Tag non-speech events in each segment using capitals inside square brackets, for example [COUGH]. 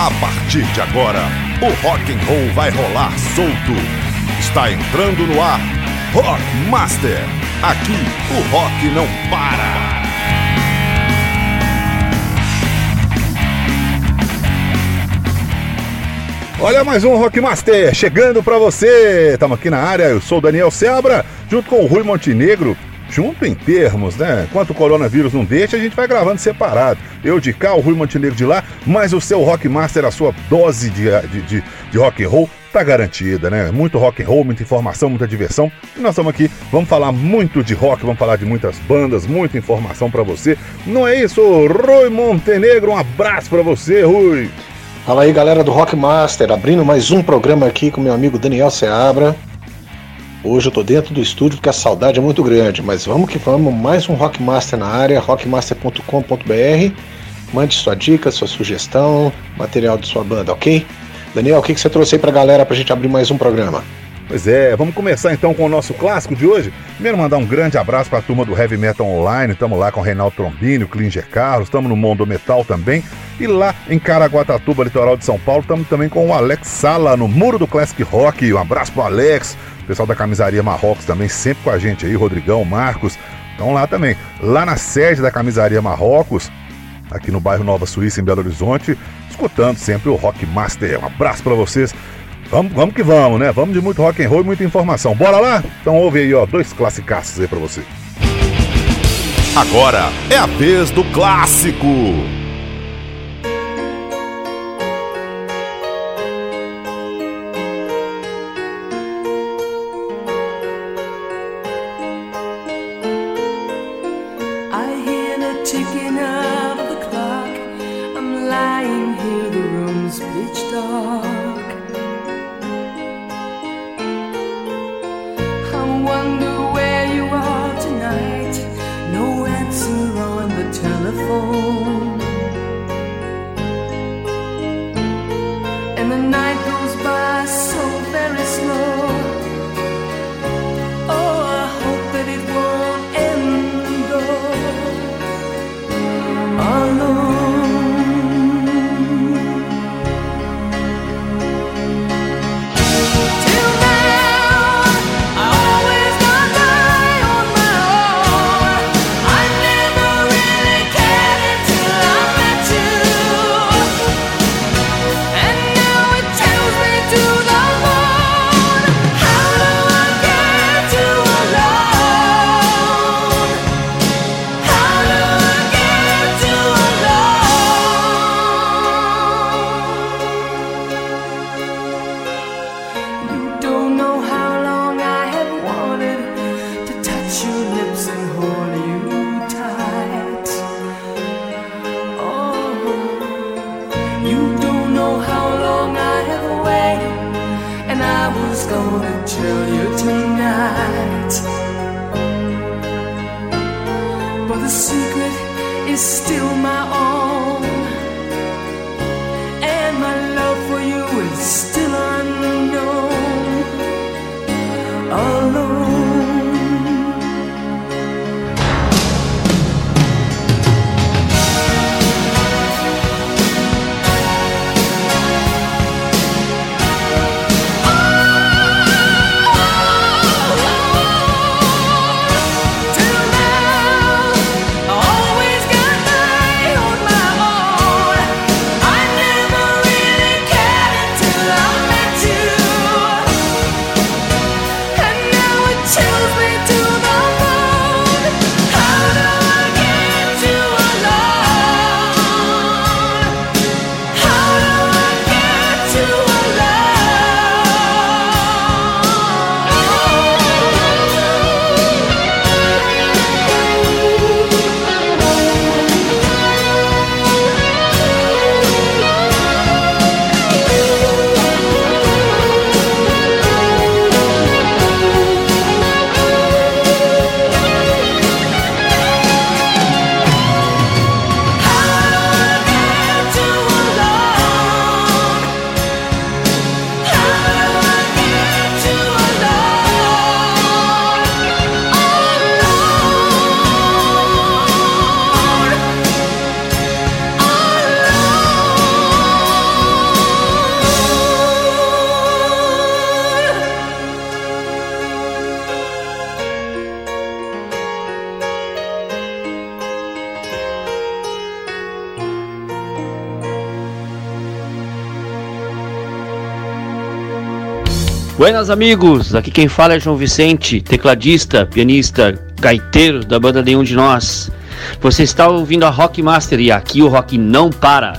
A partir de agora, o rock and roll vai rolar solto. Está entrando no ar, Rock Master. Aqui o rock não para. Olha mais um Rock Master chegando para você. Estamos aqui na área. Eu sou o Daniel Sebra, junto com o Rui Montenegro junto em termos, né? Enquanto o coronavírus não deixa, a gente vai gravando separado. Eu de cá, o Rui Montenegro de lá, mas o seu Rockmaster, a sua dose de, de, de, de rock and roll, tá garantida, né? Muito rock and roll, muita informação, muita diversão. E nós estamos aqui, vamos falar muito de rock, vamos falar de muitas bandas, muita informação para você. Não é isso, Rui Montenegro? Um abraço para você, Rui. Fala aí, galera do Rockmaster, abrindo mais um programa aqui com meu amigo Daniel Seabra. Hoje eu tô dentro do estúdio porque a saudade é muito grande, mas vamos que vamos, mais um Rockmaster na área, rockmaster.com.br. Mande sua dica, sua sugestão, material de sua banda, ok? Daniel, o que, que você trouxe aí pra galera pra gente abrir mais um programa? Pois é, vamos começar então com o nosso clássico de hoje. Primeiro mandar um grande abraço para a turma do Heavy Metal Online, estamos lá com o Reinaldo Trombini, o Klinger Carlos, estamos no Mondo Metal também. E lá em Caraguatatuba, litoral de São Paulo, estamos também com o Alex Sala no Muro do Classic Rock. Um abraço pro Alex, pessoal da camisaria Marrocos também, sempre com a gente aí, Rodrigão, Marcos. Estão lá também. Lá na sede da camisaria Marrocos, aqui no bairro Nova Suíça, em Belo Horizonte, escutando sempre o Rock Master. Um abraço para vocês. Vamos, vamos que vamos, né? Vamos de muito rock and roll e muita informação. Bora lá? Então ouve aí, ó, dois classicaços aí para você. Agora é a vez do clássico. Buenas amigos, aqui quem fala é João Vicente, tecladista, pianista, gaiteiro da banda Nenhum de Nós. Você está ouvindo a Rock Master e aqui o rock não para.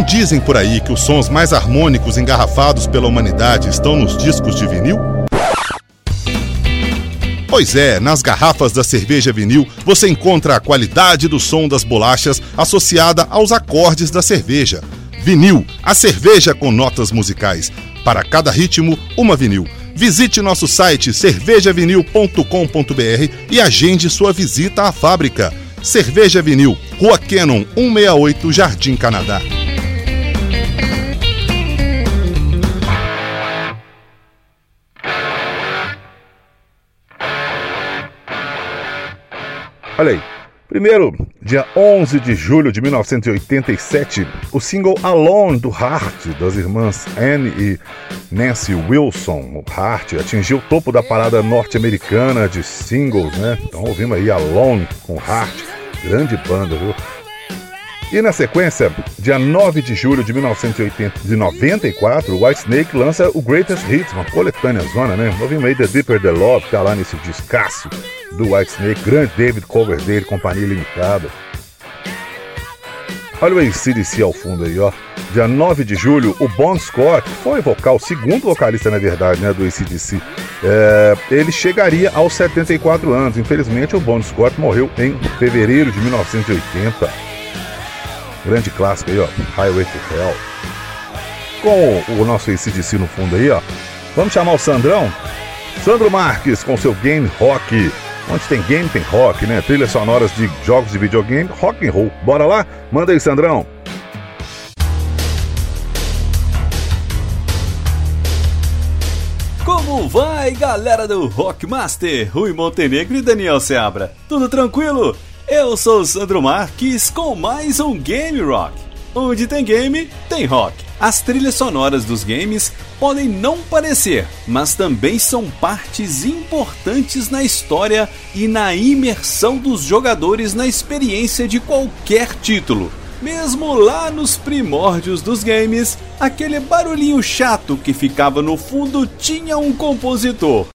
Não dizem por aí que os sons mais harmônicos engarrafados pela humanidade estão nos discos de vinil? Pois é, nas garrafas da cerveja vinil você encontra a qualidade do som das bolachas associada aos acordes da cerveja. Vinil, a cerveja com notas musicais. Para cada ritmo, uma vinil. Visite nosso site cervejavinil.com.br e agende sua visita à fábrica. Cerveja Vinil, Rua Cannon 168, Jardim Canadá. Olha aí. Primeiro, dia 11 de julho de 1987, o single Alone do Heart, das irmãs Anne e Nancy Wilson, o Heart, atingiu o topo da parada norte-americana de singles, né? Então ouvimos aí Alone com Heart, grande banda, viu? E na sequência, dia 9 de julho de 1994, o Whitesnake lança o Greatest Hits, uma coletânea zona, né? Ouvimos aí The Deeper the Love, tá lá nesse descasso do Whitesnake, grande David Coverdale, Companhia Limitada. Olha o ACDC ao fundo aí, ó. Dia 9 de julho, o Bon Scott, foi vocal, o segundo vocalista, na verdade, né, do ACDC, é, ele chegaria aos 74 anos. Infelizmente, o Bon Scott morreu em fevereiro de 1980. Grande clássico aí, ó. Highway to Hell. Com o, nosso ACDC no fundo aí, ó. Vamos chamar o Sandrão? Sandro Marques com seu Game Rock. Onde tem game, tem rock, né? Trilhas sonoras de jogos de videogame, rock and roll. Bora lá? Manda aí, Sandrão. Como vai, galera do Rockmaster? Rui Montenegro e Daniel Seabra. Tudo tranquilo? Eu sou o Sandro Marques com mais um Game Rock. Onde tem game, tem rock. As trilhas sonoras dos games podem não parecer, mas também são partes importantes na história e na imersão dos jogadores na experiência de qualquer título. Mesmo lá nos primórdios dos games, aquele barulhinho chato que ficava no fundo tinha um compositor.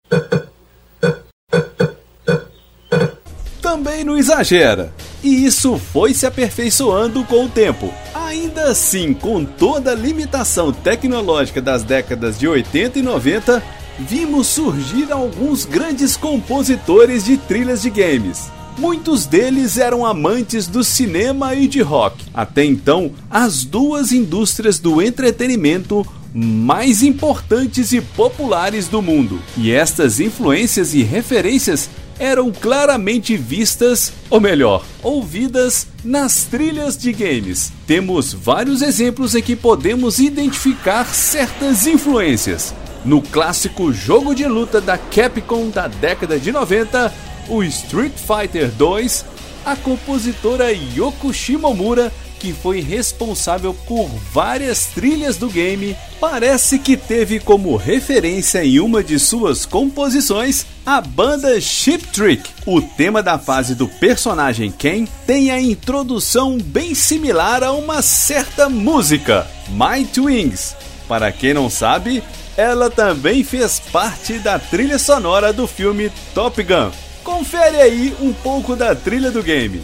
Também não exagera. E isso foi se aperfeiçoando com o tempo. Ainda assim, com toda a limitação tecnológica das décadas de 80 e 90, vimos surgir alguns grandes compositores de trilhas de games. Muitos deles eram amantes do cinema e de rock. Até então, as duas indústrias do entretenimento mais importantes e populares do mundo. E estas influências e referências eram claramente vistas, ou melhor, ouvidas nas trilhas de games. Temos vários exemplos em que podemos identificar certas influências. No clássico jogo de luta da Capcom da década de 90, o Street Fighter 2, a compositora Yoko Shimomura que foi responsável por várias trilhas do game, parece que teve como referência em uma de suas composições a banda Ship Trick. O tema da fase do personagem Ken tem a introdução bem similar a uma certa música, My Twins. Para quem não sabe, ela também fez parte da trilha sonora do filme Top Gun. Confere aí um pouco da trilha do game.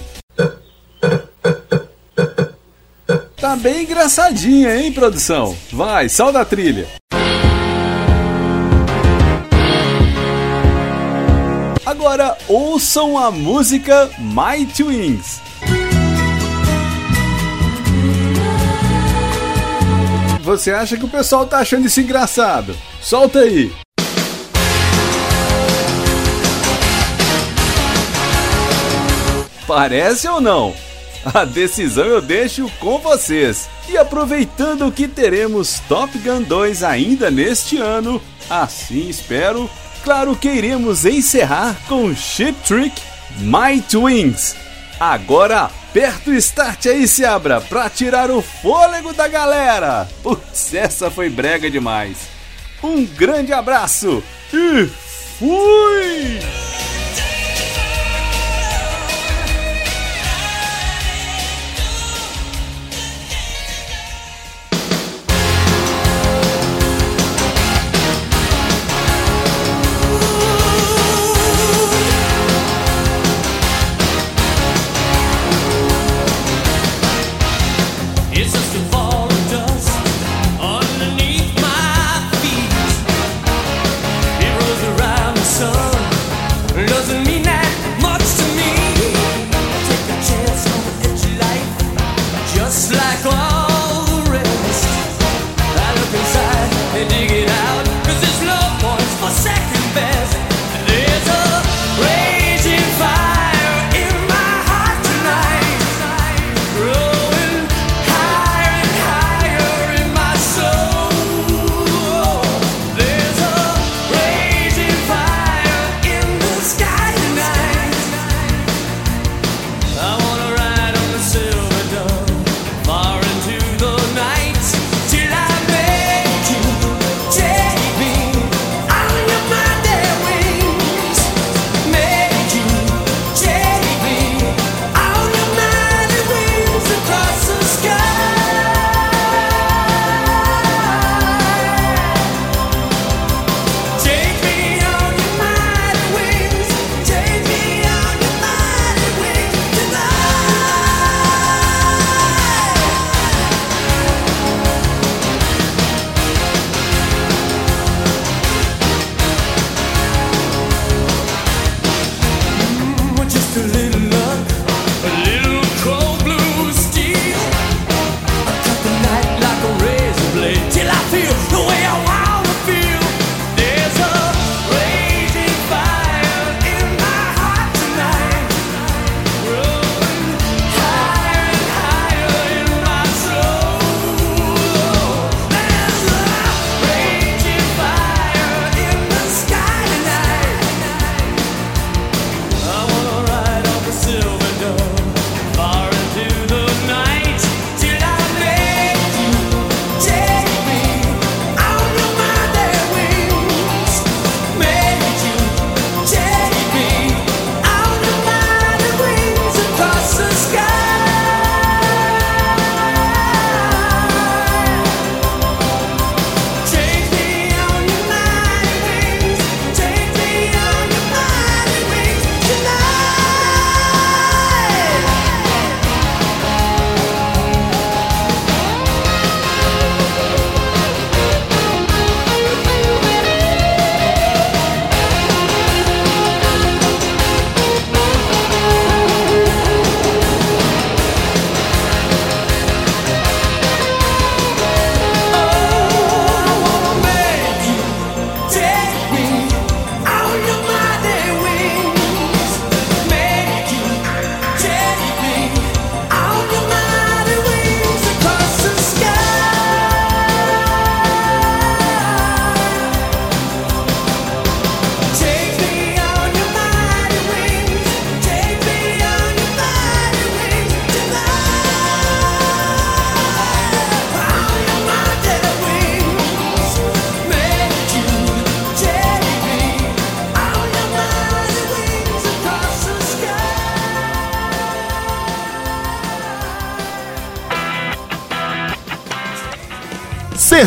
Tá bem engraçadinha, hein, produção? Vai, salda a trilha. Agora ouçam a música My Twins. Você acha que o pessoal tá achando isso engraçado? Solta aí. Parece ou não? [LAUGHS] A decisão eu deixo com vocês. E aproveitando que teremos Top Gun 2 ainda neste ano, assim espero, claro que iremos encerrar com Ship Trick My Twins. Agora aperta o start aí, Seabra, pra tirar o fôlego da galera. Putz, essa foi brega demais. Um grande abraço e fui!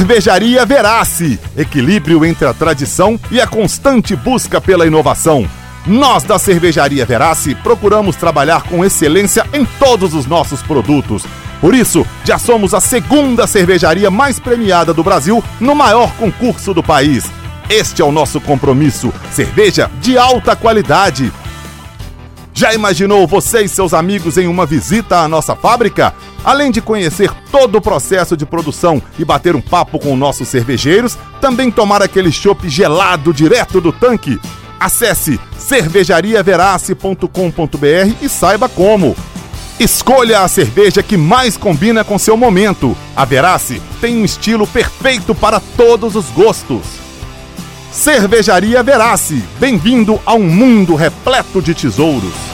Cervejaria Verace, equilíbrio entre a tradição e a constante busca pela inovação. Nós da Cervejaria Verace procuramos trabalhar com excelência em todos os nossos produtos. Por isso, já somos a segunda cervejaria mais premiada do Brasil no maior concurso do país. Este é o nosso compromisso: cerveja de alta qualidade. Já imaginou você e seus amigos em uma visita à nossa fábrica? Além de conhecer todo o processo de produção e bater um papo com nossos cervejeiros, também tomar aquele chopp gelado direto do tanque. Acesse cervejariaverace.com.br e saiba como. Escolha a cerveja que mais combina com seu momento. A Verace tem um estilo perfeito para todos os gostos. Cervejaria Verace, bem-vindo a um mundo repleto de tesouros.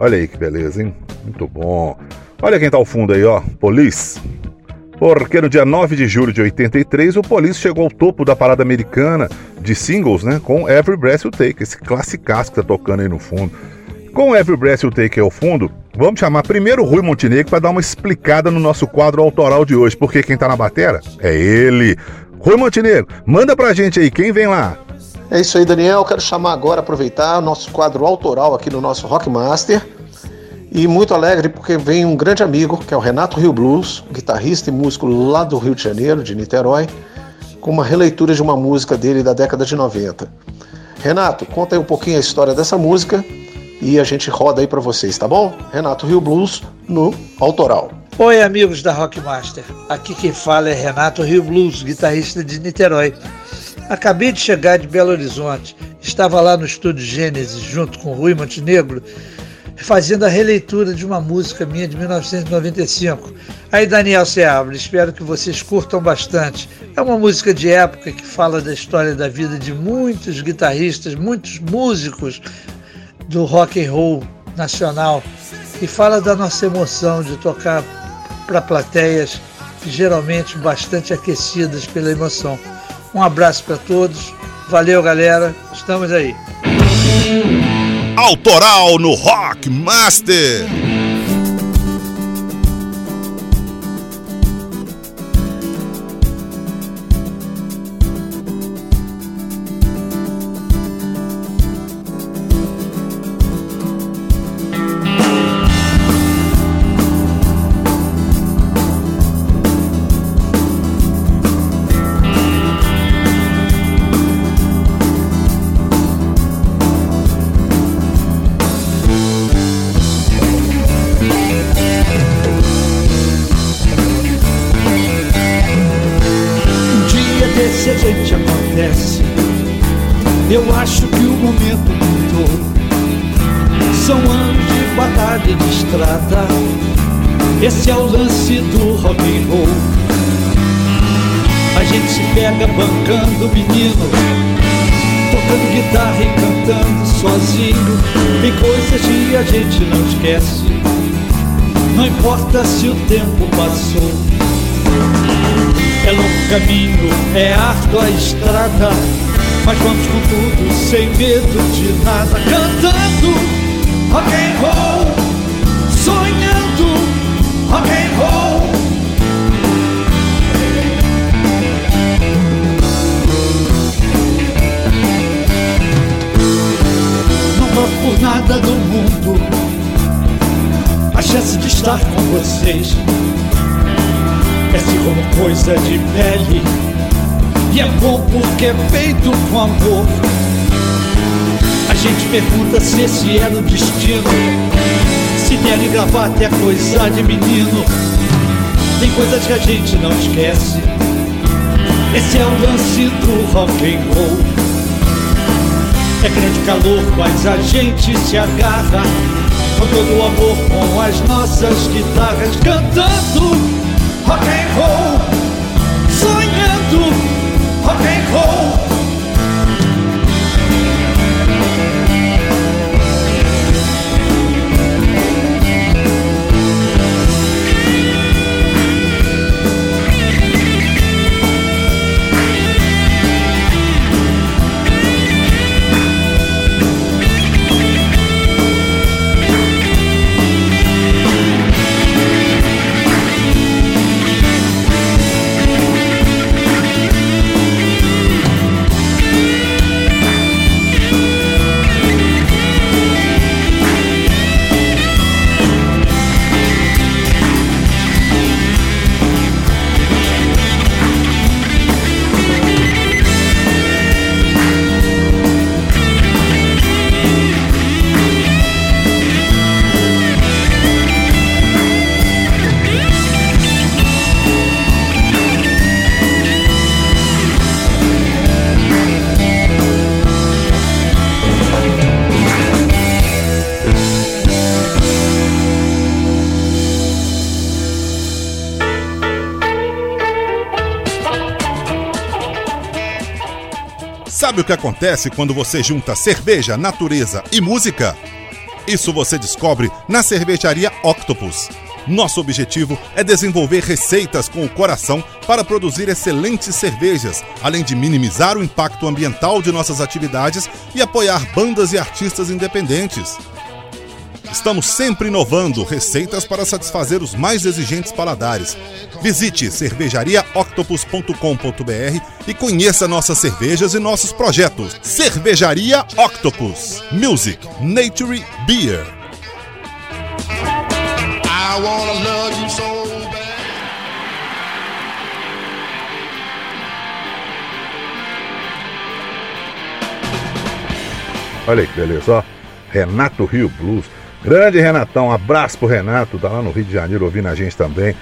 Olha aí que beleza, hein? Muito bom. Olha quem tá ao fundo aí, ó. Police. Porque no dia 9 de julho de 83, o Police chegou ao topo da parada americana de singles, né? Com Every Breath You Take, esse classicaço que tá tocando aí no fundo. Com Every Breath You Take ao fundo, vamos chamar primeiro o Rui Montenegro para dar uma explicada no nosso quadro autoral de hoje, porque quem tá na batera é ele. Rui Montenegro, manda pra gente aí, quem vem lá? É isso aí, Daniel. Quero chamar agora, aproveitar o nosso quadro autoral aqui no nosso Rockmaster. E muito alegre porque vem um grande amigo, que é o Renato Rio Blues, guitarrista e músico lá do Rio de Janeiro, de Niterói, com uma releitura de uma música dele da década de 90. Renato, conta aí um pouquinho a história dessa música e a gente roda aí para vocês, tá bom? Renato Rio Blues no autoral. Oi, amigos da Rockmaster. Aqui quem fala é Renato Rio Blues, guitarrista de Niterói. Acabei de chegar de Belo Horizonte. Estava lá no estúdio Gênesis, junto com Rui Montenegro, fazendo a releitura de uma música minha de 1995. Aí, Daniel Seabra, espero que vocês curtam bastante. É uma música de época que fala da história da vida de muitos guitarristas, muitos músicos do rock and roll nacional e fala da nossa emoção de tocar para plateias geralmente bastante aquecidas pela emoção. Um abraço para todos. Valeu, galera. Estamos aí. Autoral no Rock Master. Tempo passou. É longo caminho, é árdua a estrada, mas vamos com tudo, sem medo de nada, cantando rock and roll, sonhando rock and roll. Não troco por nada do mundo a chance de estar com vocês. É se como coisa de pele e é bom porque é feito com amor. A gente pergunta se esse era o destino Chinelo e gravata é coisa de menino Tem coisas que a gente não esquece Esse é o lance do rock and roll É grande calor, mas a gente se agarra Com todo o amor, com as nossas guitarras Cantando rock and roll Sonhando rock and roll Sabe o que acontece quando você junta cerveja, natureza e música? Isso você descobre na cervejaria Octopus. Nosso objetivo é desenvolver receitas com o coração para produzir excelentes cervejas, além de minimizar o impacto ambiental de nossas atividades e apoiar bandas e artistas independentes. Estamos sempre inovando receitas para satisfazer os mais exigentes paladares. Visite cervejariaoctopus.com.br e conheça nossas cervejas e nossos projetos. Cervejaria Octopus. Music, Nature, Beer. I wanna love you so Olha aí que beleza, ó. Renato Rio Blues. Grande Renatão, um abraço pro Renato, tá lá no Rio de Janeiro ouvindo a gente também.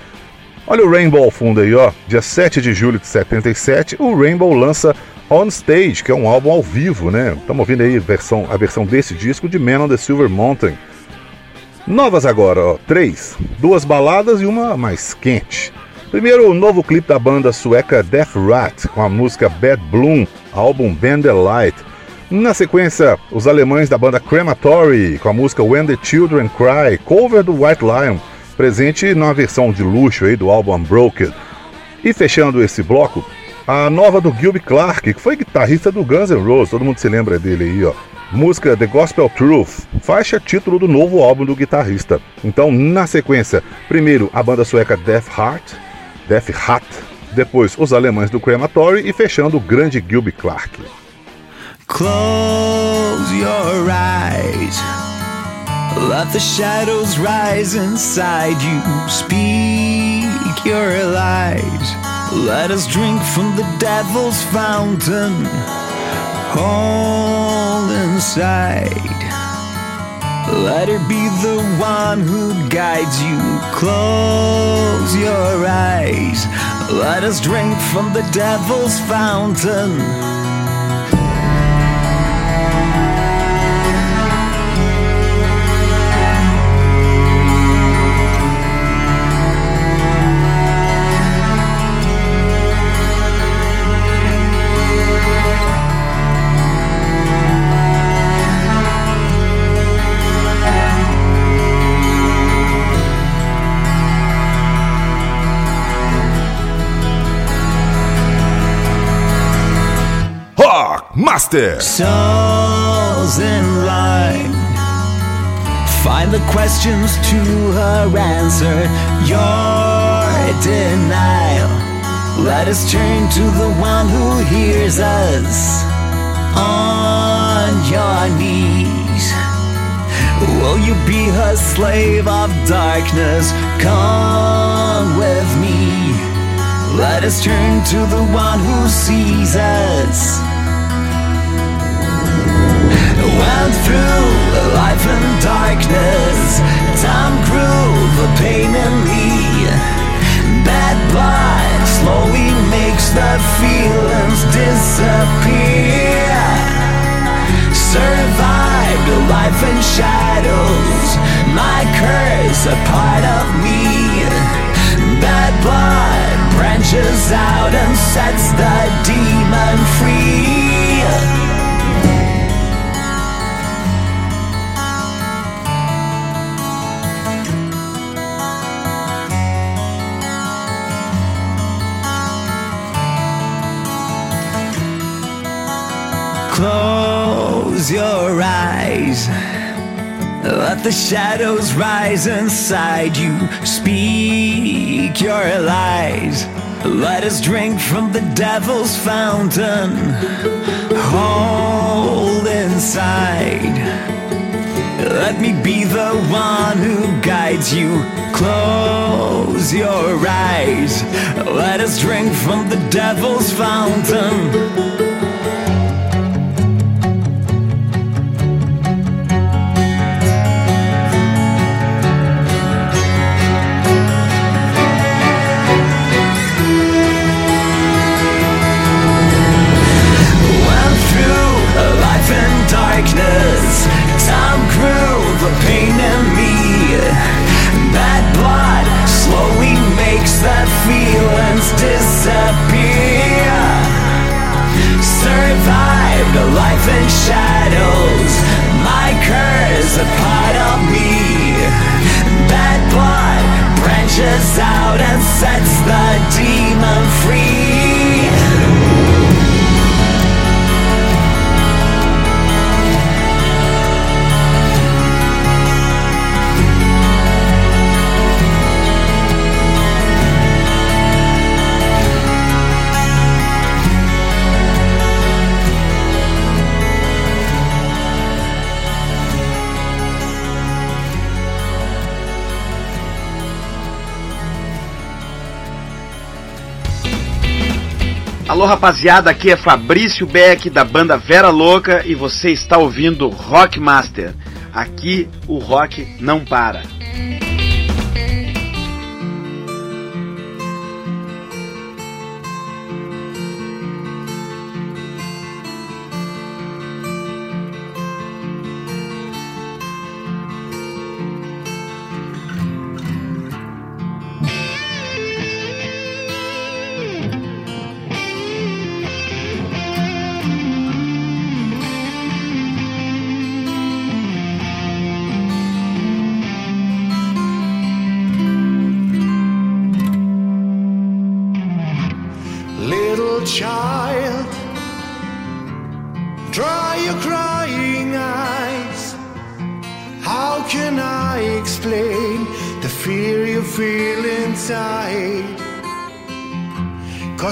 Olha o Rainbow ao fundo aí, ó. Dia 7 de julho de 77, o Rainbow lança On Stage, que é um álbum ao vivo, né? Estamos ouvindo aí a versão, a versão desse disco de Man on the Silver Mountain. Novas agora, ó, três. Duas baladas e uma mais quente. Primeiro, o novo clipe da banda sueca Death Rat, com a música Bad Bloom, álbum Band the Light. Na sequência, os alemães da banda Crematory, com a música When the Children Cry, cover do White Lion, presente na versão de luxo aí do álbum Unbroken. E fechando esse bloco, a nova do Gilby Clarke, que foi guitarrista do Guns N' Roses, todo mundo se lembra dele aí, ó. Música The Gospel Truth, faixa título do novo álbum do guitarrista. Então, na sequência, primeiro a banda sueca Death Heart, Death Hat, depois os alemães do Crematory e fechando o grande Gilby Clarke. Close your eyes. Let the shadows rise inside you. Speak your lies. Let us drink from the devil's fountain. All inside. Let her be the one who guides you. Close your eyes. Let us drink from the devil's fountain. Master. Souls in line. Find the questions to her answer. Your denial. Let us turn to the one who hears us on your knees. Will you be her slave of darkness? Come with me. Let us turn to the one who sees us went through life in darkness. Time grew the pain in me. Bad blood slowly makes the feelings disappear. Survived life in shadows. My curse a part of me. Bad blood branches out and sets the demon free. Close your eyes. Let the shadows rise inside you. Speak your lies. Let us drink from the devil's fountain. Hold inside. Let me be the one who guides you. Close your eyes. Let us drink from the devil's fountain. Time grew the pain in me. That blood slowly makes that feelings disappear. Survived a life in shadows. My curse a part of me. That blood branches out and. Alô rapaziada, aqui é Fabrício Beck da banda Vera Louca e você está ouvindo Rock Master. Aqui o rock não para.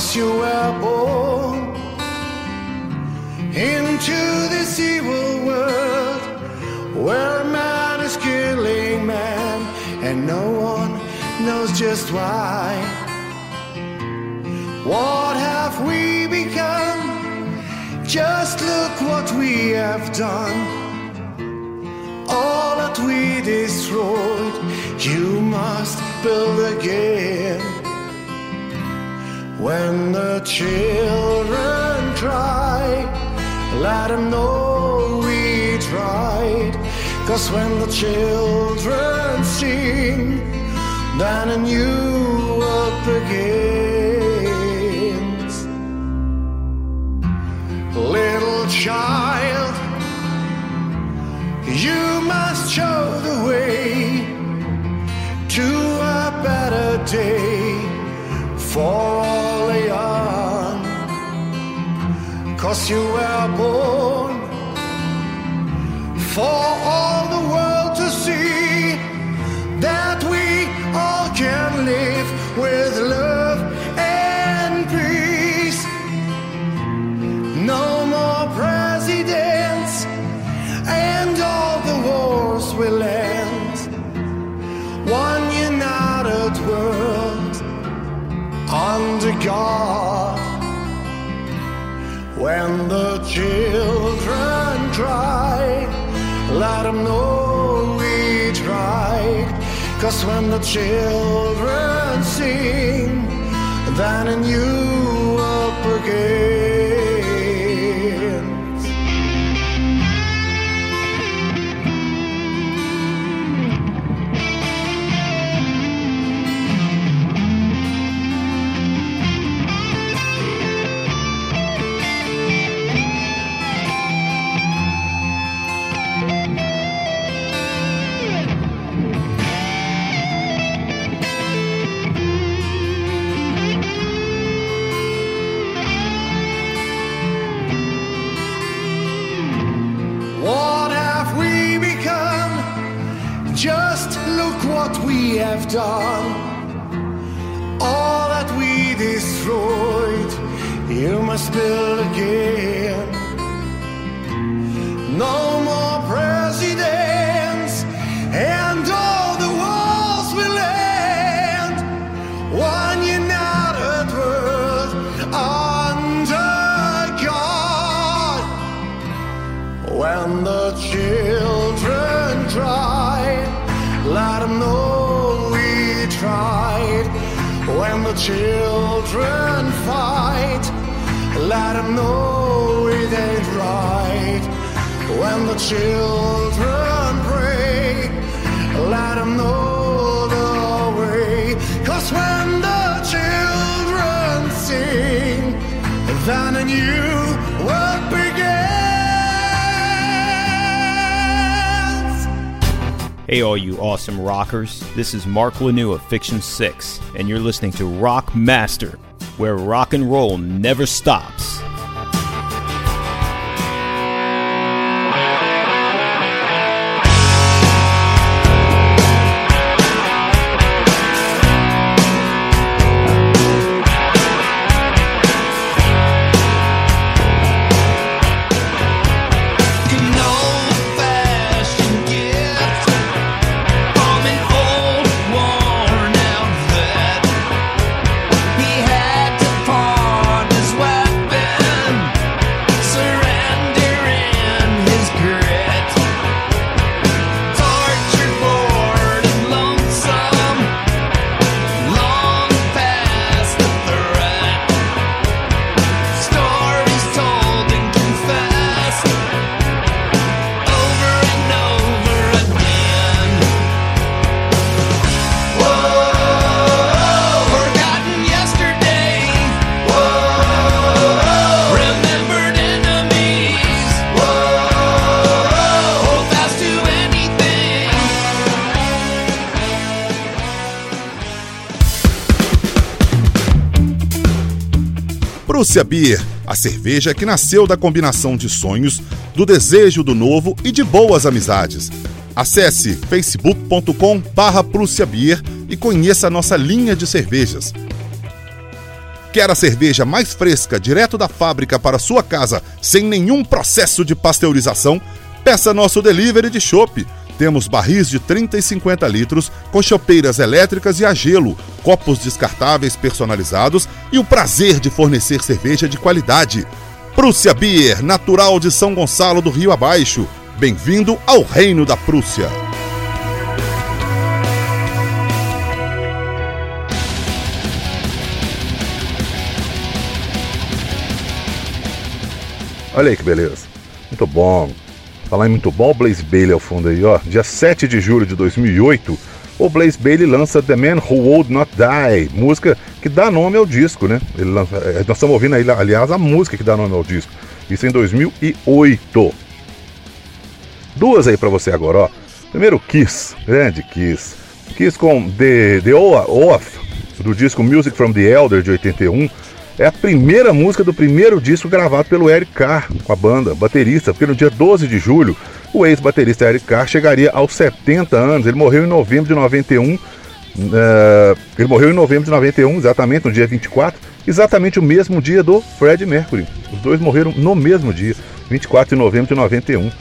Cause you were born into this evil world where man is killing man and no one knows just why. What have we become? Just look what we have done. All that we destroyed, you must build again. When the children cry, let them know we tried. Cause when the children sing, then a new world begins. Little child, you must show the way to a better day for all young. Cause you were born for all the world to see that we all can live with love God. When the children cry, let them know we tried. Cause when the children sing, then a new we have done. All that we destroyed, you must build again. children pray, let them know the way. Cause when the children sing, then a new world begins. Hey, all you awesome rockers. This is Mark Lanou of Fiction 6, and you're listening to Rock Master, where rock and roll never stops. Prússia Beer, a cerveja que nasceu da combinação de sonhos, do desejo do novo e de boas amizades. Acesse facebook.com barra e conheça a nossa linha de cervejas. Quer a cerveja mais fresca direto da fábrica para sua casa, sem nenhum processo de pasteurização? Peça nosso delivery de chopp. Temos barris de 30 e 50 litros, com chopeiras elétricas e a gelo, copos descartáveis personalizados e o prazer de fornecer cerveja de qualidade. Prússia Beer, natural de São Gonçalo do Rio Abaixo. Bem-vindo ao Reino da Prússia. Olha aí que beleza. Muito bom. Falar em muito bom, Blaze Bailey ao fundo aí, ó. Dia 7 de julho de 2008, o Blaze Bailey lança The Man Who Would Not Die, música que dá nome ao disco, né? Lança, é, nós estamos ouvindo aí, aliás, a música que dá nome ao disco. Isso em 2008. Duas aí pra você agora, ó. Primeiro, Kiss, grande Kiss. Kiss com The, The Oath, do disco Music from the Elder de 81 é a primeira música do primeiro disco gravado pelo Eric Carr com a banda, baterista, porque no dia 12 de julho o ex-baterista Eric Carr chegaria aos 70 anos. Ele morreu em novembro de 91. Uh, eh, ele morreu em novembro de 91, exatamente no dia 24, exatamente o mesmo dia do Fred Mercury. Os dois morreram no mesmo dia, 24 de novembro de 91. Uh,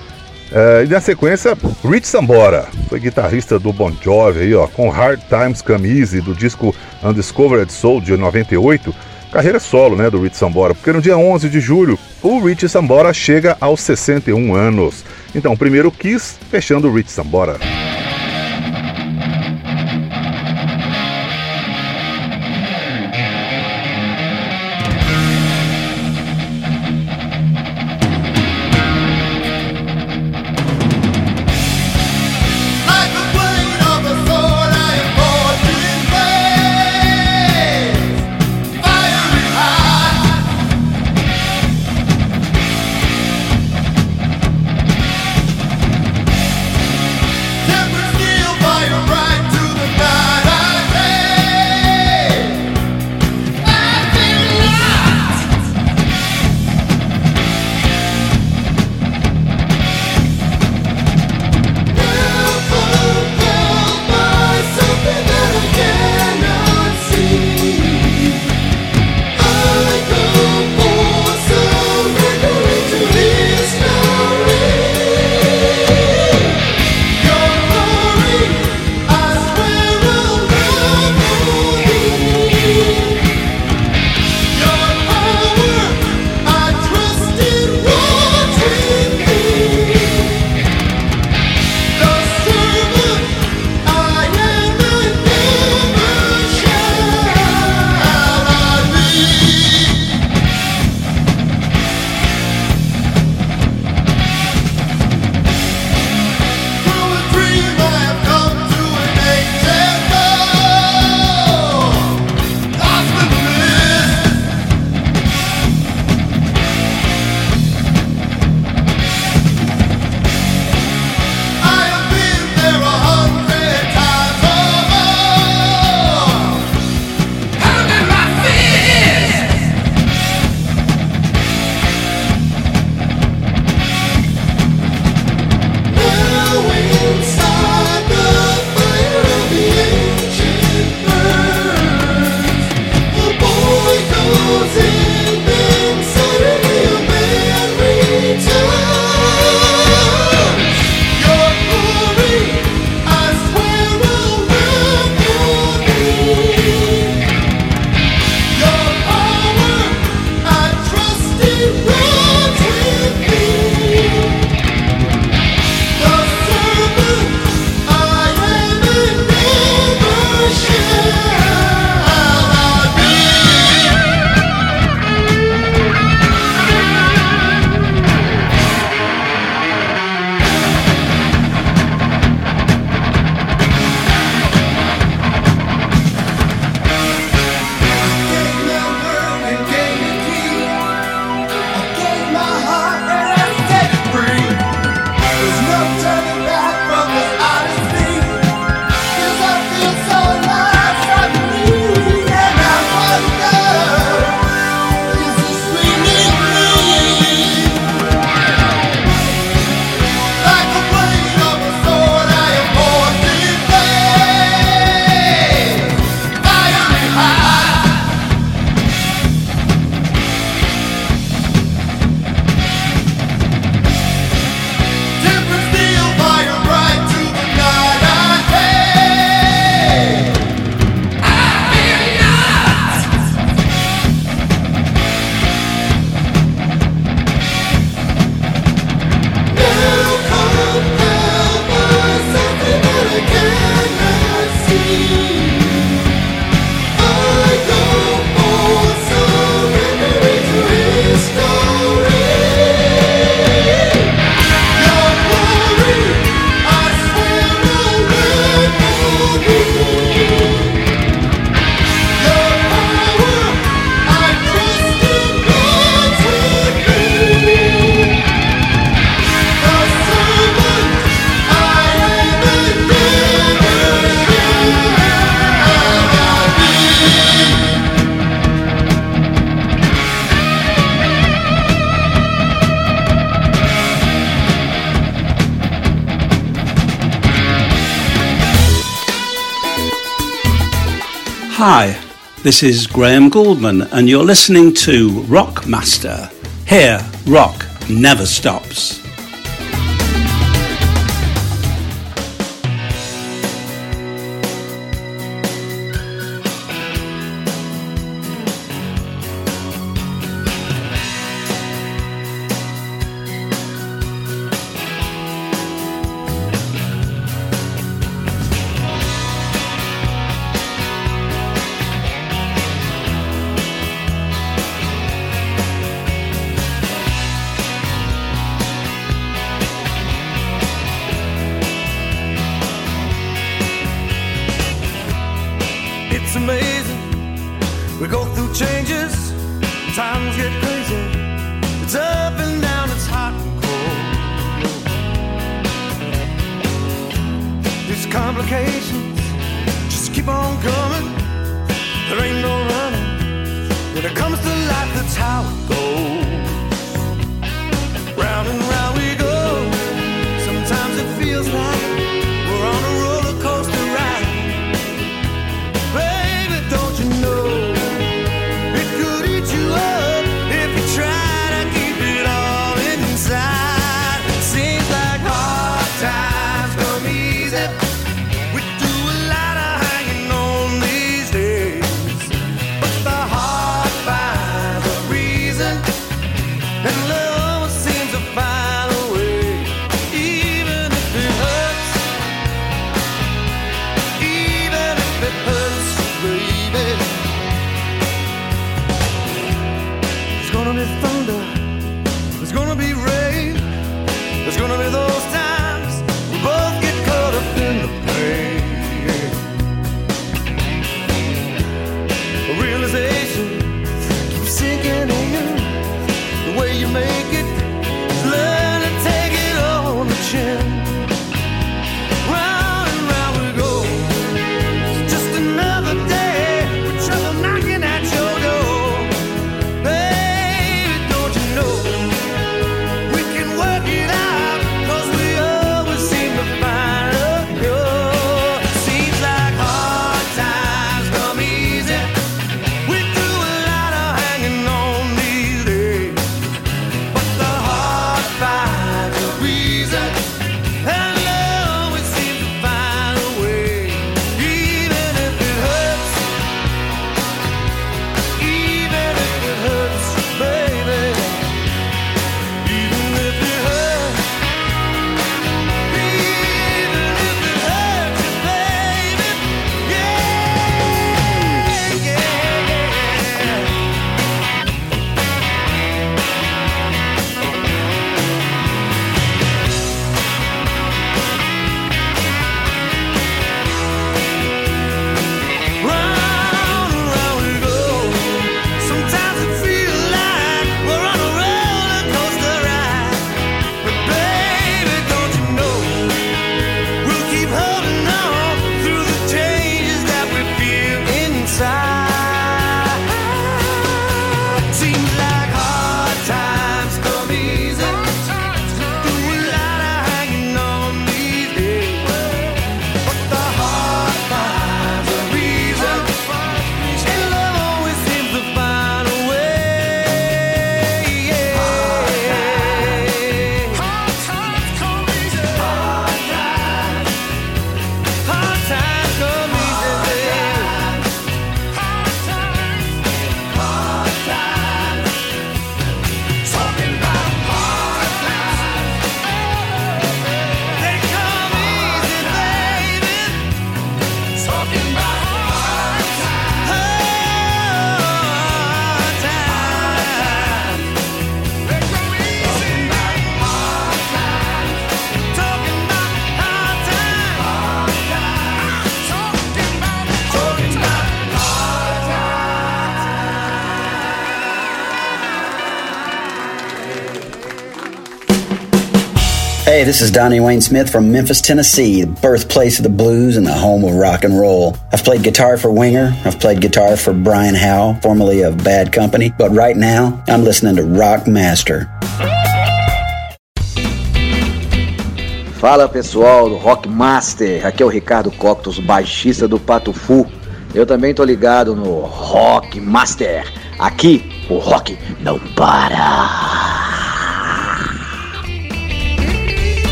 eh, e na sequência, Rich Sambora, foi guitarrista do Bon Jovi aí, ó, com Hard Times Come Easy, do disco Undiscovered Soul de 98 carreira solo né, do Rich Sambora, porque no dia 11 de julho o Rich Sambora chega aos 61 anos. Então, primeiro Kiss, fechando o Rich Sambora. Hi, this is Graham Goldman, and you're listening to Rockmaster. Here, rock never stops. this is Donnie Wayne Smith from Memphis, Tennessee, the birthplace of the blues and the home of rock and roll. I've played guitar for Winger, I've played guitar for Brian Howe, formerly of Bad Company, but right now I'm listening to Rock Master. Fala pessoal do Rock Master, aqui é o Ricardo Coctus, baixista do Pato Fu. Eu também tô ligado no Rock Master. Aqui o rock não para.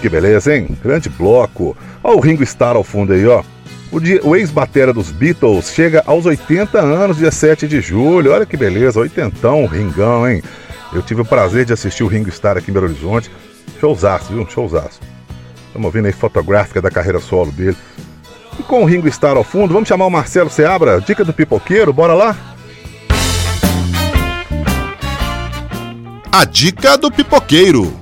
Que beleza, hein? Grande bloco. Ó o Ringo Starr ao fundo aí, ó. O, o ex-batera dos Beatles chega aos 80 anos, dia 7 de julho. Olha que beleza, oitentão, Ringão, hein? Eu tive o prazer de assistir o Ringo Starr aqui em Belo Horizonte. Showzaço, viu? Showzaço. Estamos ouvindo aí fotográfica da carreira solo dele. E com o Ringo Starr ao fundo, vamos chamar o Marcelo Seabra, dica do pipoqueiro, bora lá? A dica do pipoqueiro.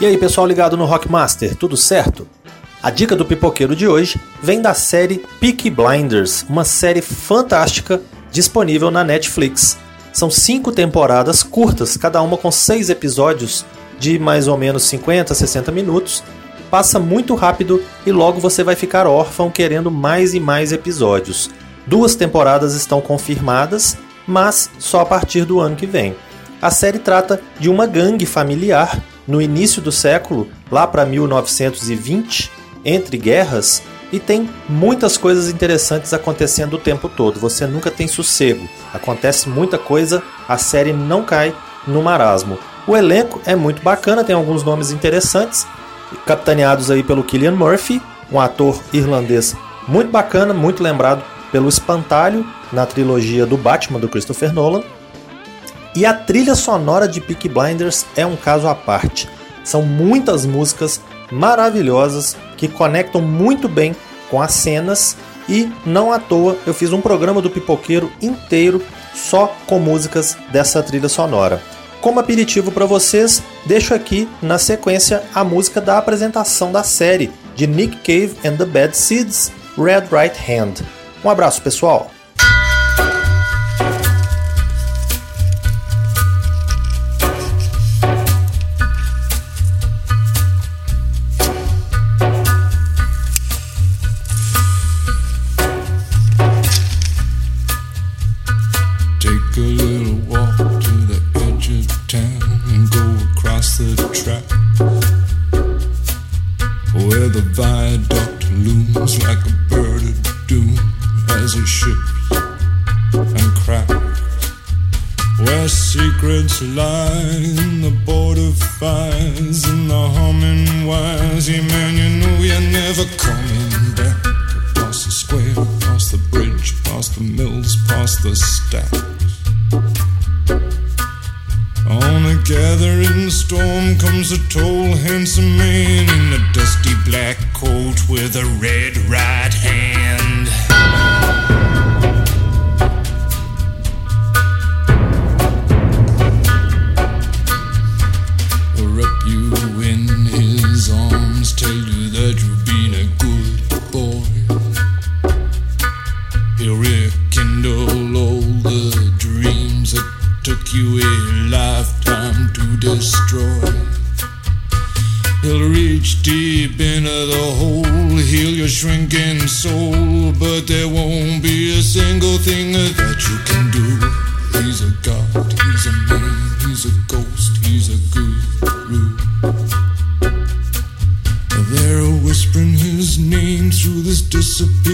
E aí, pessoal ligado no Rockmaster, tudo certo? A dica do pipoqueiro de hoje vem da série Peaky Blinders, uma série fantástica disponível na Netflix. São cinco temporadas curtas, cada uma com seis episódios de mais ou menos 50 60 minutos. Passa muito rápido e logo você vai ficar órfão querendo mais e mais episódios. Duas temporadas estão confirmadas, mas só a partir do ano que vem. A série trata de uma gangue familiar no início do século, lá para 1920, entre guerras, e tem muitas coisas interessantes acontecendo o tempo todo. Você nunca tem sossego. Acontece muita coisa, a série não cai no marasmo. O elenco é muito bacana, tem alguns nomes interessantes, capitaneados aí pelo Killian Murphy, um ator irlandês muito bacana, muito lembrado pelo Espantalho na trilogia do Batman do Christopher Nolan. E a trilha sonora de Peaky Blinders é um caso à parte. São muitas músicas maravilhosas que conectam muito bem com as cenas e não à toa eu fiz um programa do Pipoqueiro inteiro só com músicas dessa trilha sonora. Como aperitivo para vocês, deixo aqui na sequência a música da apresentação da série de Nick Cave and the Bad Seeds, Red Right Hand. Um abraço, pessoal. disappear.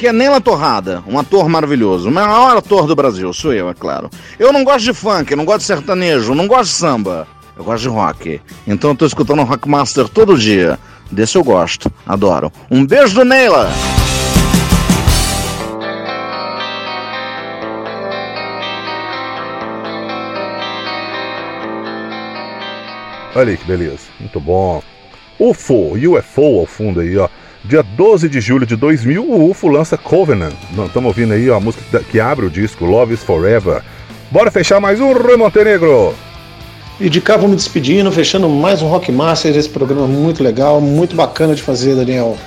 Aqui é Neila Torrada, um ator maravilhoso, o maior ator do Brasil, sou eu, é claro. Eu não gosto de funk, não gosto de sertanejo, não gosto de samba, eu gosto de rock. Então eu tô escutando Rockmaster todo dia. Desse eu gosto, adoro. Um beijo do Neila! Olha aí que beleza, muito bom. UFO, UFO ao fundo aí, ó. Dia 12 de julho de 2000, o UFO lança Covenant. Estamos ouvindo aí ó, a música que abre o disco, Love is Forever. Bora fechar mais um Rui Montenegro. E de cá vou me despedindo, fechando mais um Rock Masters, esse programa muito legal, muito bacana de fazer, Daniel.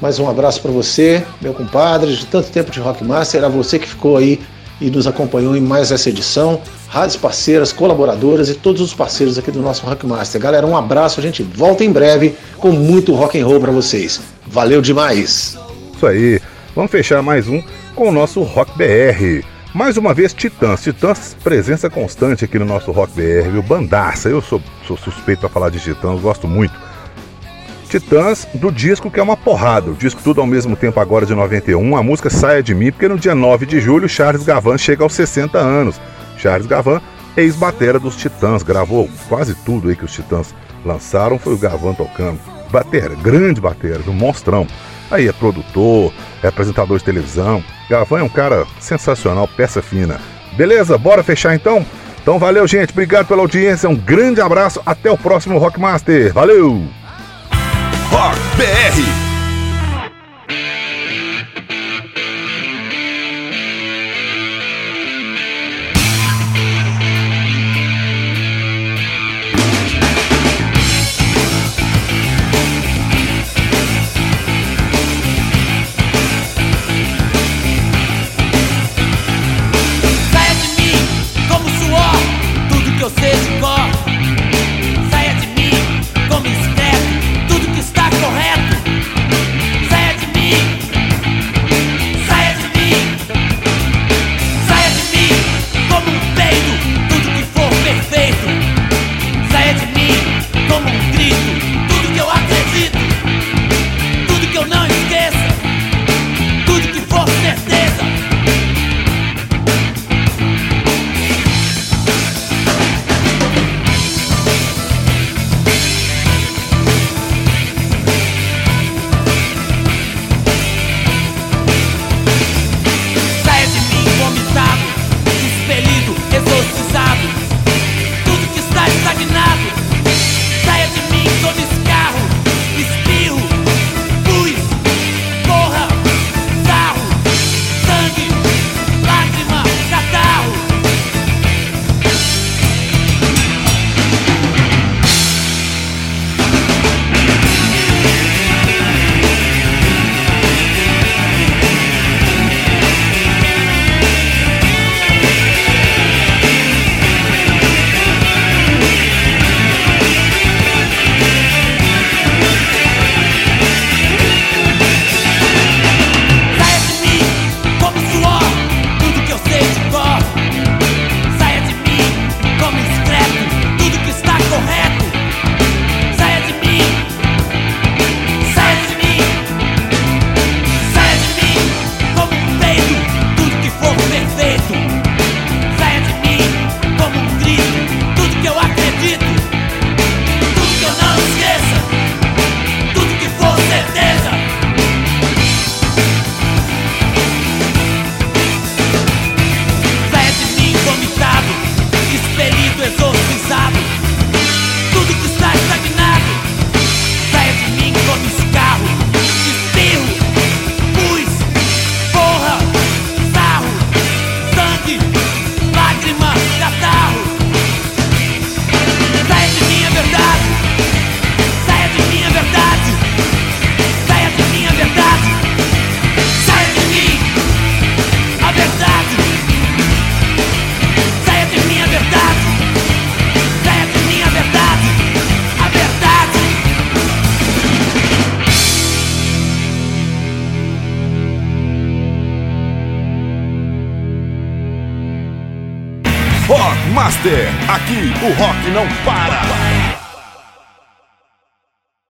Mais um abraço para você, meu compadre, de tanto tempo de Rock Master, a você que ficou aí e nos acompanhou em mais essa edição, rádios parceiras, colaboradoras e todos os parceiros aqui do nosso Rock Master. Galera, um abraço, a gente volta em breve com muito rock and roll para vocês. Valeu demais. Isso aí. Vamos fechar mais um com o nosso Rock BR. Mais uma vez, Titãs. Titãs, presença constante aqui no nosso Rock BR, viu? Bandaça. Eu sou, sou suspeito para falar de Titãs, gosto muito. Titãs, do disco que é uma porrada. O disco tudo ao mesmo tempo agora de 91. A música Saia de Mim, porque no dia 9 de julho, Charles Gavan chega aos 60 anos. Charles Gavan, ex-batera dos Titãs, gravou quase tudo aí que os Titãs lançaram, foi o Gavan tocando. batera, grande batera, um monstrão. Aí é produtor, é apresentador de televisão. Galvão é um cara sensacional, peça fina. Beleza? Bora fechar então? Então valeu, gente. Obrigado pela audiência. Um grande abraço. Até o próximo Rockmaster. Valeu! Rock BR